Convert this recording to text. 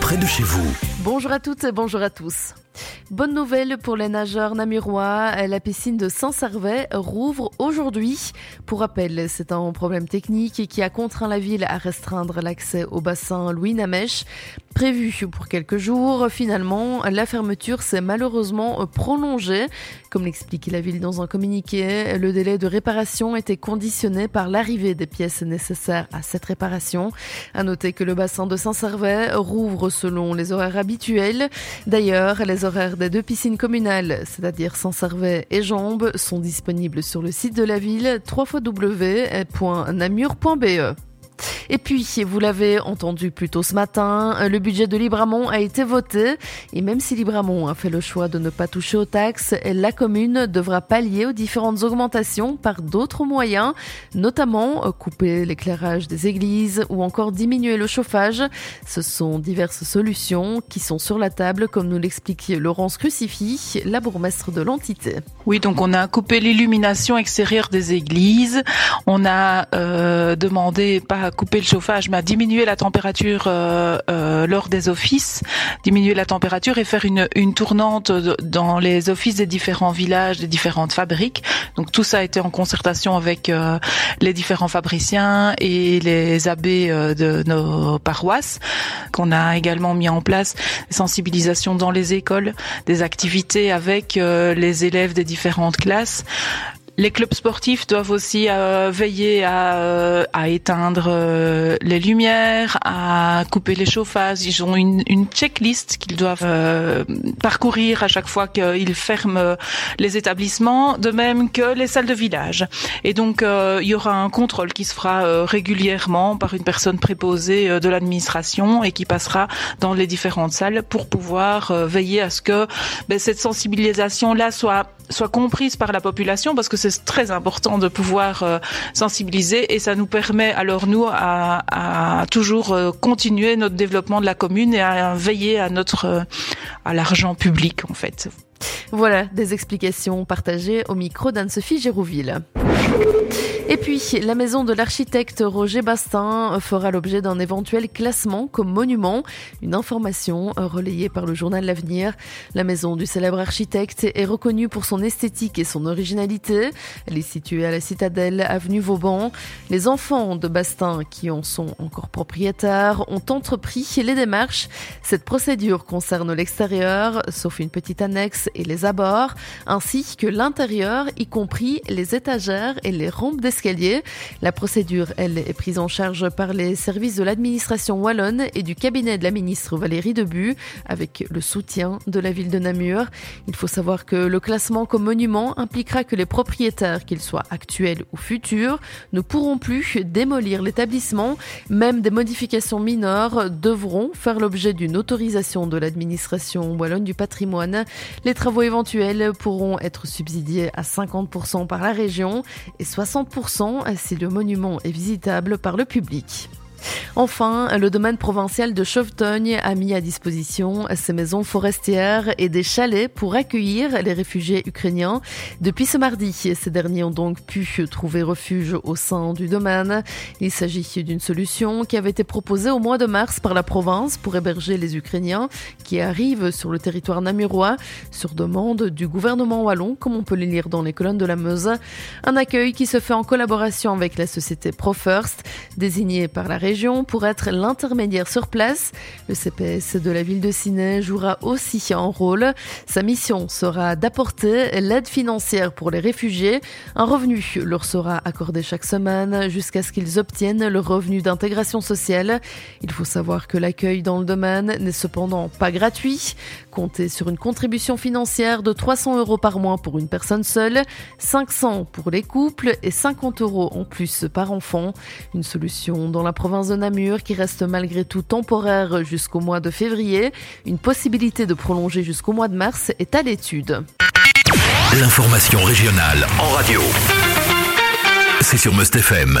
près de chez vous. Bonjour à toutes et bonjour à tous. Bonne nouvelle pour les nageurs namurois. La piscine de Saint-Servais rouvre aujourd'hui. Pour rappel, c'est un problème technique qui a contraint la ville à restreindre l'accès au bassin Louis Namèche. Prévu pour quelques jours, finalement, la fermeture s'est malheureusement prolongée. Comme l'explique la ville dans un communiqué, le délai de réparation était conditionné par l'arrivée des pièces nécessaires à cette réparation. À noter que le bassin de Saint-Servais rouvre selon les horaires habituels. D'ailleurs, les horaires des deux piscines communales, c'est-à-dire Saint-Servais et Jambes, sont disponibles sur le site de la ville www.namur.be. Et puis, vous l'avez entendu plus tôt ce matin, le budget de Libramont a été voté. Et même si Libramont a fait le choix de ne pas toucher aux taxes, la commune devra pallier aux différentes augmentations par d'autres moyens, notamment euh, couper l'éclairage des églises ou encore diminuer le chauffage. Ce sont diverses solutions qui sont sur la table, comme nous l'explique Laurence Crucifix, la bourgmestre de l'entité. Oui, donc on a coupé l'illumination extérieure des églises. On a euh, demandé pas à couper le chauffage, mais à diminuer la température euh, euh, lors des offices, diminuer la température et faire une, une tournante dans les offices des différents villages, des différentes fabriques. Donc tout ça a été en concertation avec euh, les différents fabriciens et les abbés de nos paroisses, qu'on a également mis en place des sensibilisations dans les écoles, des activités avec les élèves des différentes classes. Les clubs sportifs doivent aussi euh, veiller à, euh, à éteindre euh, les lumières, à couper les chauffages. Ils ont une, une checklist qu'ils doivent parcourir à chaque fois qu'ils ferment les établissements, de même que les salles de village. Et donc, il y aura un contrôle qui se fera régulièrement par une personne préposée de l'administration et qui passera dans les différentes salles pour pouvoir veiller à ce que ben, cette sensibilisation-là soit soit comprise par la population parce que c'est très important de pouvoir euh, sensibiliser et ça nous permet alors nous à, toujours euh, continuer notre développement de la commune et à veiller à notre euh, à l'argent public en fait. Voilà des explications partagées au micro d'Anne-Sophie Gérouville. Et puis, la maison de l'architecte Roger Bastin fera l'objet d'un éventuel classement comme monument. Une information relayée par le journal L'Avenir. La maison du célèbre architecte est reconnue pour son esthétique et son originalité. Elle est située à la citadelle avenue Vauban. Les enfants de Bastin, qui en sont encore propriétaires, ont entrepris les démarches. Cette procédure concerne l'extérieur, sauf une petite annexe et les abords, ainsi que l'intérieur, y compris les étagères et les rampes d'escalier la procédure, elle, est prise en charge par les services de l'administration wallonne et du cabinet de la ministre Valérie Debu, avec le soutien de la ville de Namur. Il faut savoir que le classement comme monument impliquera que les propriétaires, qu'ils soient actuels ou futurs, ne pourront plus démolir l'établissement. Même des modifications mineures devront faire l'objet d'une autorisation de l'administration wallonne du patrimoine. Les travaux éventuels pourront être subsidiés à 50% par la région et 60% si le monument est visitable par le public. Enfin, le domaine provincial de Chauvetognes a mis à disposition ses maisons forestières et des chalets pour accueillir les réfugiés ukrainiens. Depuis ce mardi, ces derniers ont donc pu trouver refuge au sein du domaine. Il s'agit d'une solution qui avait été proposée au mois de mars par la province pour héberger les Ukrainiens qui arrivent sur le territoire namurois sur demande du gouvernement wallon, comme on peut le lire dans les colonnes de la Meuse. Un accueil qui se fait en collaboration avec la société ProFirst, désignée par la région pour être l'intermédiaire sur place. Le CPS de la ville de Ciney jouera aussi un rôle. Sa mission sera d'apporter l'aide financière pour les réfugiés. Un revenu leur sera accordé chaque semaine jusqu'à ce qu'ils obtiennent le revenu d'intégration sociale. Il faut savoir que l'accueil dans le domaine n'est cependant pas gratuit. Comptez sur une contribution financière de 300 euros par mois pour une personne seule, 500 pour les couples et 50 euros en plus par enfant. Une solution dans la province de Namur qui reste malgré tout temporaire jusqu'au mois de février. Une possibilité de prolonger jusqu'au mois de mars est à l'étude. L'information régionale en radio. C'est sur Must FM.